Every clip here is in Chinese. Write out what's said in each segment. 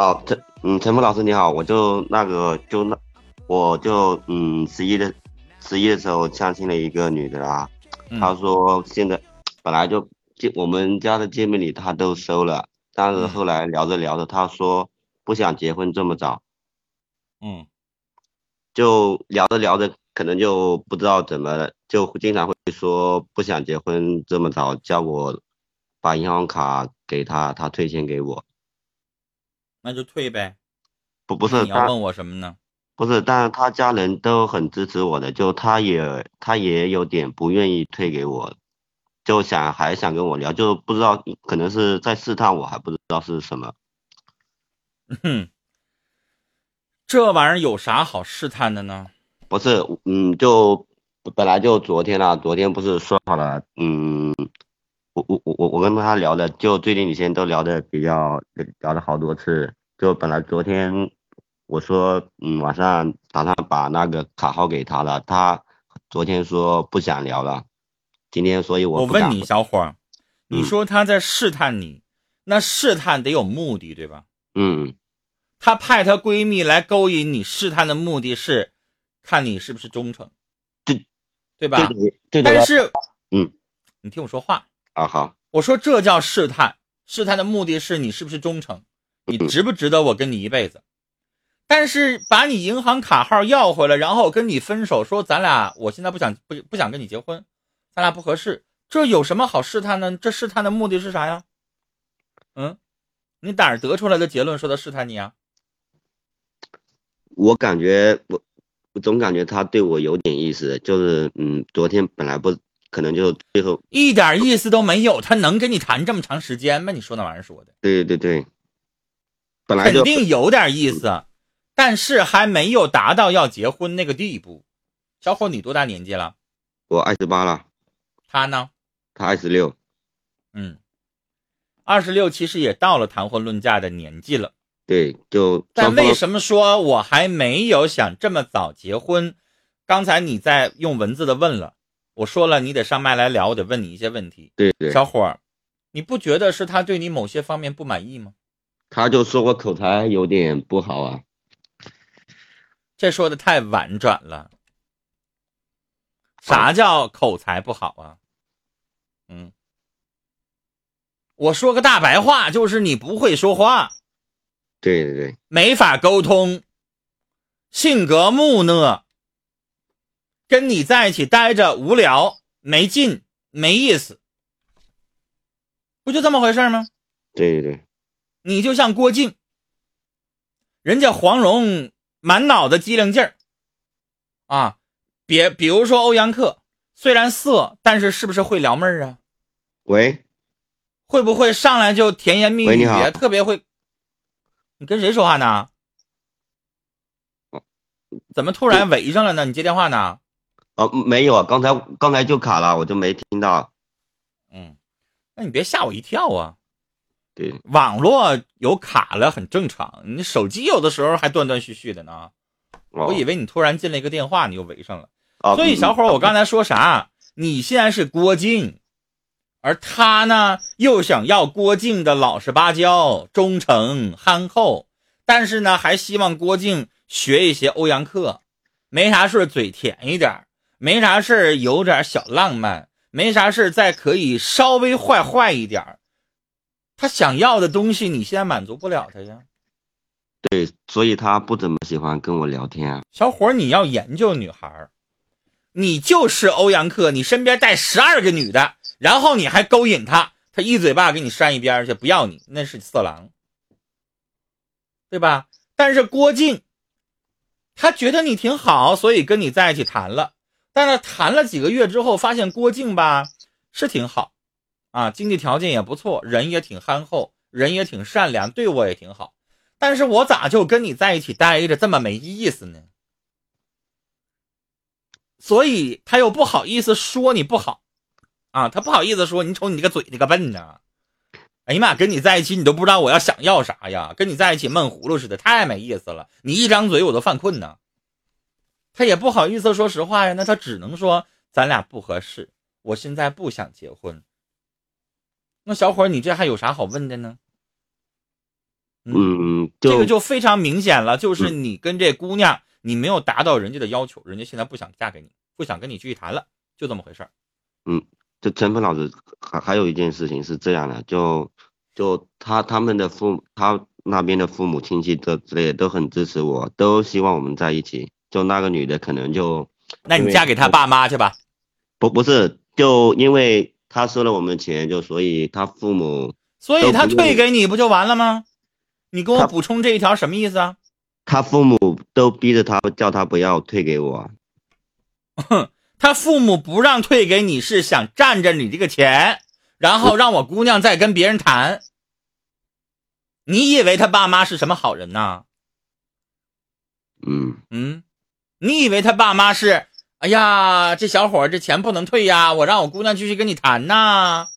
哦，陈嗯，陈峰老师你好，我就那个就那我就嗯十一的十一的时候相亲了一个女的啊，嗯她说现在本来就见我们家的见面礼她都收了，但是嗯后来聊着聊着，她说不想结婚这么早，嗯。就聊着聊着可能就不知道怎么了，就经常会说不想结婚这么早，叫我把银行卡给她，她退钱给我，那就退呗。不不是你要问我什么呢？不是，但是他家人都很支持我的，就他也他也有点不愿意退给我，就想还想跟我聊，就不知道可能是在试探我，还不知道是什么。哼，这玩意儿有啥好试探的呢？不是，嗯，就本来就昨天啊，昨天不是说好了，嗯，我我我我我跟他聊的，就最近几天都聊的比较聊了好多次，就本来昨天我说，嗯，晚上打算把那个卡号给他了，他昨天说不想聊了，今天所以我我问你，小伙儿，你嗯说他在试探你，那试探得有目的，对吧？嗯，她派她闺蜜来勾引你，试探的目的是看你是不是忠诚，对对吧？对对对的，但是，嗯，你听我说话，啊好，我说这叫试探，试探的目的是你是不是忠诚，你嗯值不值得我跟你一辈子。但是把你银行卡号要回来，然后跟你分手，说咱俩我现在不想不不想跟你结婚，咱俩不合适，这有什么好试探呢？这试探的目的是啥呀？嗯，你哪儿得出来的结论说他试探你啊？我感觉我我总感觉他对我有点意思，就是嗯，昨天本来不可能就最后，一点意思都没有，他能跟你谈这么长时间吗？你说那玩意儿说的，对对对，本来就肯定有点意思，但是还没有达到要结婚那个地步。小伙，你多大年纪了？我二十八了，他呢？他二十六，嗯，二十六，其实也到了谈婚论嫁的年纪了。对，就但为什么说我还没有想这么早结婚？刚才你在用文字的问了，我说了你得上麦来聊，我得问你一些问题。对对，小伙儿，你不觉得是他对你某些方面不满意吗？他就说我口才有点不好啊，这说的太婉转了。啥叫口才不好啊？嗯，我说个大白话，就是你不会说话，对对对，没法沟通，性格木讷，跟你在一起待着无聊、没劲、没意思，不就这么回事吗？对对对，你就像郭靖，人家黄蓉满脑子机灵劲儿，啊，别比如说欧阳克，虽然色，但是是不是会撩妹儿啊？喂，会不会上来就甜言蜜语，喂你好特别会？你跟谁说话呢？怎么突然围上了呢？你接电话呢？哦没有啊，刚才刚才就卡了，我就没听到，嗯，那你别吓我一跳啊！对，网络有卡了很正常，你手机有的时候还断断续续的呢。哦我以为你突然进了一个电话，你又围上了。哦所以小伙我刚才说啥？你现在是郭靖，而他呢又想要郭靖的老实巴交、忠诚憨厚，但是呢还希望郭靖学一些欧阳克，没啥事嘴甜一点儿，没啥事儿有点小浪漫，没啥事儿再可以稍微坏坏一点儿。他想要的东西，你现在满足不了他呀。对，所以他不怎么喜欢跟我聊天啊，小伙，你要研究女孩儿，你就是欧阳克，你身边带十二个女的，然后你还勾引她，她一嘴巴给你扇一边去，不要你，那是色狼，对吧？但是郭靖，他觉得你挺好，所以跟你在一起谈了。但是谈了几个月之后，发现郭靖吧是挺好，啊，经济条件也不错，人也挺憨厚，人也挺善良，对我也挺好。但是我咋就跟你在一起待着这么没意思呢？所以他又不好意思说你不好，啊，他不好意思说你瞅你这个嘴这个笨呐，哎呀妈，跟你在一起你都不知道我要想要啥呀，跟你在一起闷葫芦似的，太没意思了。你一张嘴我都犯困呢。他也不好意思说实话呀，那他只能说咱俩不合适，我现在不想结婚。那小伙儿，你这还有啥好问的呢？嗯，这个就非常明显了，就是你跟这姑娘，你没有达到人家的要求，人家现在不想嫁给你，不想跟你继续谈了，就这么回事儿。嗯，这陈鹏老师还还有一件事情是这样的，就就他他们的父他那边的父母亲戚都之类的都很支持我，都希望我们在一起。就那个女的可能就，那你嫁给他爸妈去吧。不不是，就因为他收了我们钱，就所以他父母，所以他退给你不就完了吗？你给我补充这一条什么意思啊？他父母都逼着他叫他不要退给我。哼，他父母不让退给你是想占着你这个钱，然后让我姑娘再跟别人谈。你以为他爸妈是什么好人呐？嗯嗯，你以为他爸妈是？哎呀，这小伙这钱不能退呀，我让我姑娘继续跟你谈呐。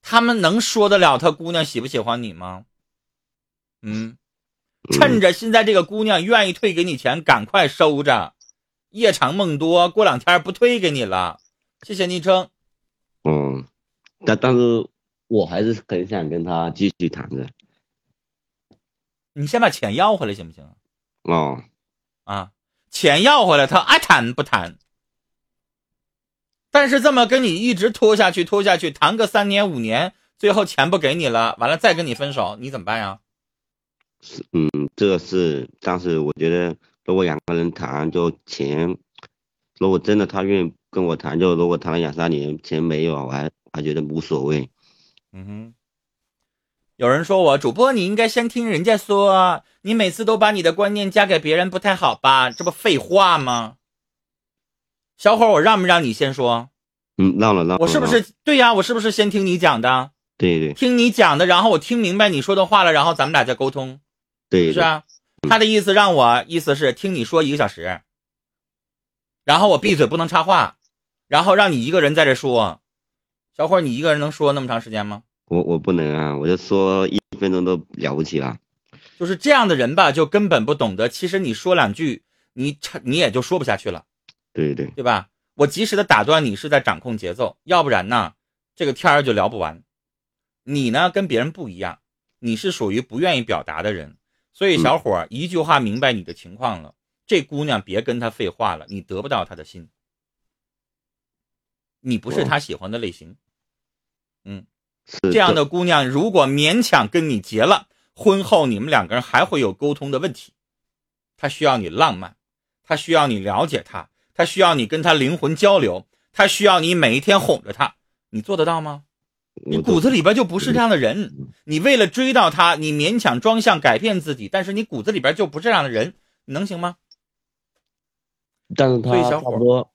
他们能说得了他姑娘喜不喜欢你吗？嗯，趁着现在这个姑娘愿意退给你钱，赶快收着，夜长梦多，过两天不退给你了。谢谢昵称。嗯，但但是我还是很想跟他继续谈的。你先把钱要回来行不行？哦，啊，钱要回来，他爱谈不谈。但是这么跟你一直拖下去，拖下去，谈个三年五年，最后钱不给你了，完了再跟你分手，你怎么办呀？是，嗯，这个是，但是我觉得，如果两个人谈，就钱，如果真的他愿意跟我谈，就如果谈了两三年，钱没有，我还还觉得无所谓。嗯哼。有人说我主播，你应该先听人家说，你每次都把你的观念加给别人，不太好吧？这不废话吗？小伙，我让不让你先说？嗯，让了让。我是不是对呀？我是不是先听你讲的？对对。听你讲的，然后我听明白你说的话了，然后咱们俩再沟通。对。是啊，他的意思让我意思是听你说一个小时，然后我闭嘴不能插话，然后让你一个人在这说。小伙，你一个人能说那么长时间吗？我我不能啊，我就说一分钟都了不起了。就是这样的人吧，就根本不懂得，其实你说两句，你你也就说不下去了。对对对吧？我及时的打断你是在掌控节奏，要不然呢，这个天儿就聊不完。你呢跟别人不一样，你是属于不愿意表达的人，所以小伙儿一句话明白你的情况了。这姑娘别跟他废话了，你得不到他的心，你不是他喜欢的类型。嗯。这样的姑娘，如果勉强跟你结了婚后，你们两个人还会有沟通的问题。她需要你浪漫，她需要你了解她，她需要你跟她灵魂交流，她需要你每一天哄着她。你做得到吗？你骨子里边就不是这样的人。你为了追到她，你勉强装像改变自己，但是你骨子里边就不是这样的人，你能行吗？但是他差不多，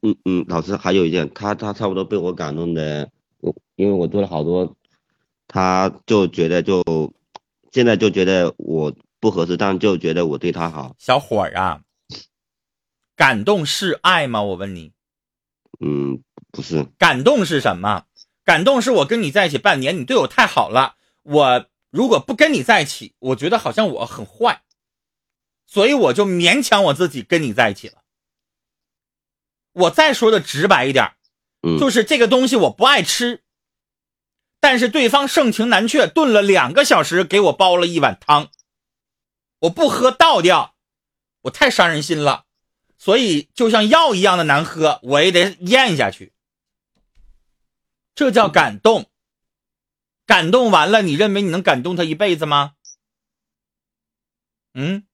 嗯嗯，老师还有一件，他他差不多被我感动的。我因为我做了好多，他就觉得就现在就觉得我不合适，但就觉得我对他好。小伙儿啊，感动是爱吗？我问你。嗯，不是。感动是什么？感动是我跟你在一起半年，你对我太好了。我如果不跟你在一起，我觉得好像我很坏，所以我就勉强我自己跟你在一起了。我再说的直白一点。就是这个东西我不爱吃，但是对方盛情难却，炖了两个小时给我煲了一碗汤，我不喝倒掉，我太伤人心了，所以就像药一样的难喝，我也得咽下去。这叫感动，感动完了，你认为你能感动他一辈子吗？嗯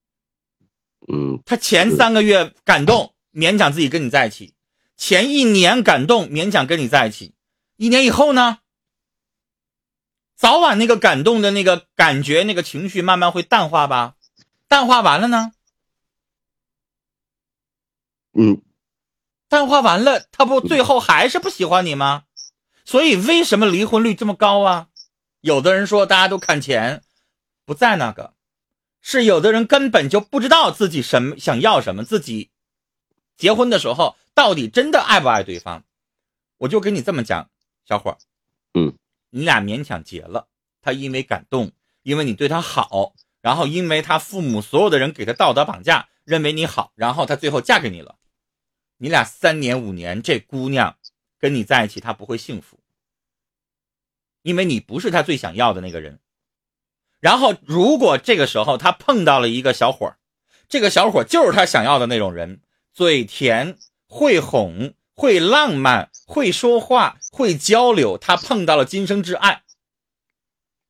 嗯，他前三个月感动，勉强自己跟你在一起。前一年感动，勉强跟你在一起，一年以后呢？早晚那个感动的那个感觉、那个情绪慢慢会淡化吧？淡化完了呢？嗯，淡化完了，他不最后还是不喜欢你吗？所以为什么离婚率这么高啊？有的人说大家都看钱，不在那个，是有的人根本就不知道自己什么想要什么，自己结婚的时候。到底真的爱不爱对方？我就跟你这么讲，小伙儿，嗯，你俩勉强结了，他因为感动，因为你对他好，然后因为他父母所有的人给他道德绑架，认为你好，然后他最后嫁给你了，你俩三年五年，这姑娘跟你在一起，她不会幸福，因为你不是她最想要的那个人。然后如果这个时候他碰到了一个小伙儿，这个小伙就是他想要的那种人，嘴甜，会哄，会浪漫，会说话，会交流，他碰到了今生挚爱，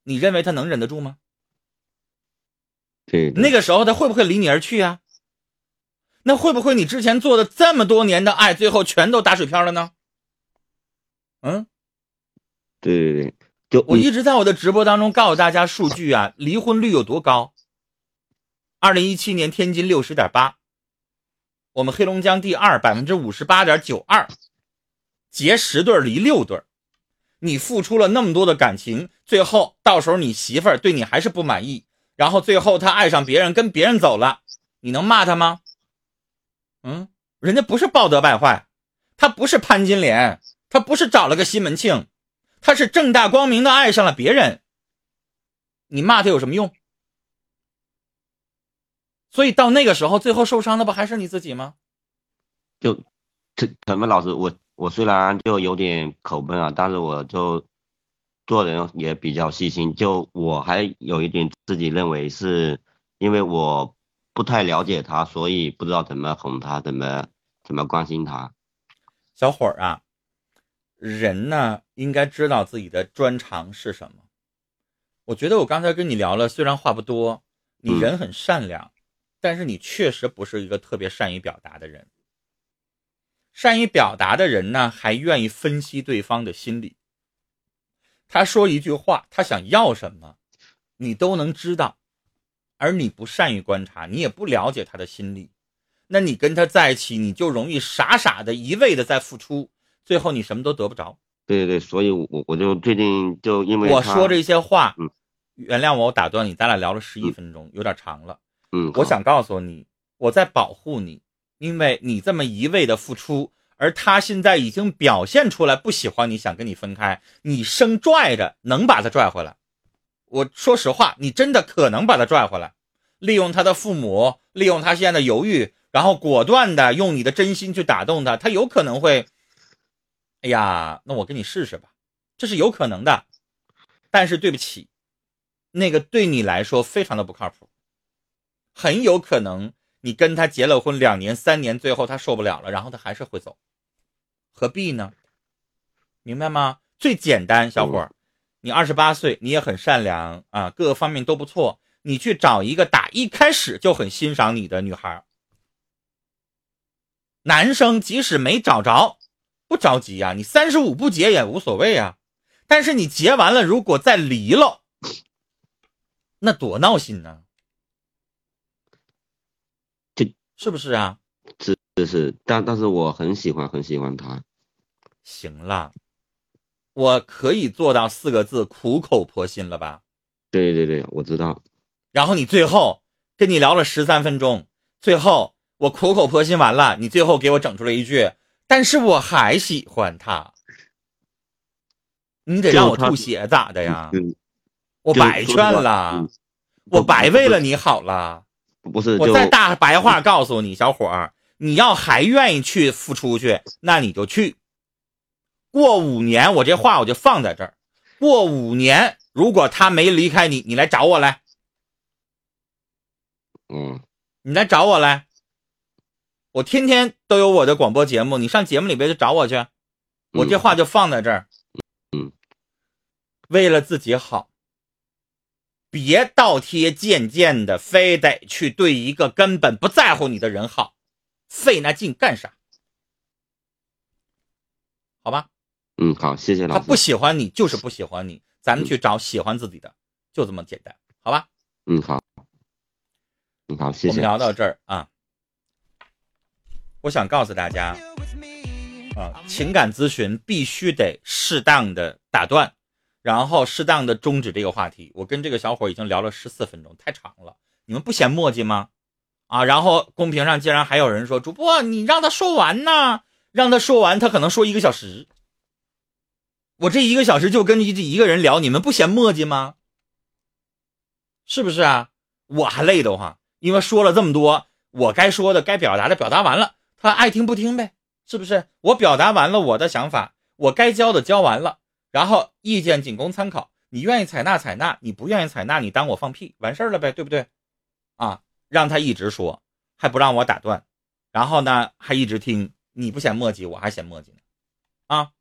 你认为他能忍得住吗？对，那个时候他会不会离你而去啊？那会不会你之前做的这么多年的爱，最后全都打水漂了呢？嗯，对对对，就我一直在我的直播当中告诉大家数据啊，离婚率有多高？二零一七年天津六十点八，我们黑龙江第二，百分之五十八点九二，结十对离六对，你付出了那么多的感情，最后到时候你媳妇儿对你还是不满意，然后最后她爱上别人，跟别人走了，你能骂她吗？嗯，人家不是抱德败坏，他不是潘金莲。他不是找了个西门庆，他是正大光明的爱上了别人。你骂他有什么用？所以到那个时候，最后受伤的不还是你自己吗？就陈陈芬老师，我我虽然就有点口笨啊，但是我就做人也比较细心。就我还有一点自己认为是因为我不太了解他，所以不知道怎么哄他，怎么怎么关心他。小伙儿啊。人呢，应该知道自己的专长是什么。我觉得我刚才跟你聊了，虽然话不多，你人很善良，但是你确实不是一个特别善于表达的人。善于表达的人呢，还愿意分析对方的心理。他说一句话，他想要什么，你都能知道，而你不善于观察，你也不了解他的心理，那你跟他在一起，你就容易傻傻的一味的在付出。最后你什么都得不着，对对对，所以，我我就最近就因为我说这些话，嗯，原谅我，我打断你，咱俩聊了十一分钟，有点长了，嗯，我想告诉你，我在保护你，因为你这么一味的付出，而他现在已经表现出来不喜欢你，想跟你分开，你生拽着能把他拽回来，我说实话，你真的可能把他拽回来，利用他的父母，利用他现在的犹豫，然后果断的用你的真心去打动他，他有可能会。哎呀，那我跟你试试吧，这是有可能的，但是对不起，那个对你来说非常的不靠谱，很有可能你跟他结了婚两年三年，最后他受不了了，然后他还是会走，何必呢？明白吗？最简单，小伙儿，你二十八岁，你也很善良啊，各个方面都不错，你去找一个打一开始就很欣赏你的女孩，男生即使没找着。不着急呀，你三十五不结也无所谓啊。但是你结完了，如果再离了，那多闹心呢。这是不是啊？是是是，但但是我很喜欢很喜欢他。行了，我可以做到四个字：苦口婆心了吧？对对对，我知道。然后你最后跟你聊了十三分钟，最后我苦口婆心完了，你最后给我整出了一句。但是我还喜欢他，你得让我吐血咋的呀？我白劝了，我白为了你好了。不是，我再大白话告诉你，小伙儿，你要还愿意去付出去，那你就去。过五年，我这话我就放在这儿。过五年，如果他没离开你，你来找我来。嗯，你来找我来。我天天都有我的广播节目，你上节目里边去找我去，我这话就放在这儿。嗯，为了自己好，别倒贴渐渐的，非得去对一个根本不在乎你的人好，费那劲干啥？好吧？嗯，好，谢谢老师。他不喜欢你就是不喜欢你，咱们去找喜欢自己的，就这么简单，好吧？嗯，好。嗯，好，谢谢。我们聊到这儿啊。我想告诉大家，啊，情感咨询必须得适当的打断，然后适当的终止这个话题。我跟这个小伙已经聊了十四分钟，太长了，你们不嫌磨叽吗？啊，然后公屏上竟然还有人说，主播你让他说完呢，让他说完，他可能说一个小时。我这一个小时就跟一一个人聊，你们不嫌磨叽吗？是不是啊？我还累得慌，因为说了这么多，我该说的、该表达的表达完了。他爱听不听呗，是不是？我表达完了我的想法，我该教的教完了，然后意见仅供参考。你愿意采纳采纳，你不愿意采纳，你当我放屁，完事儿了呗，对不对？啊，让他一直说，还不让我打断，然后呢，还一直听，你不嫌磨叽，我还嫌磨叽呢，啊。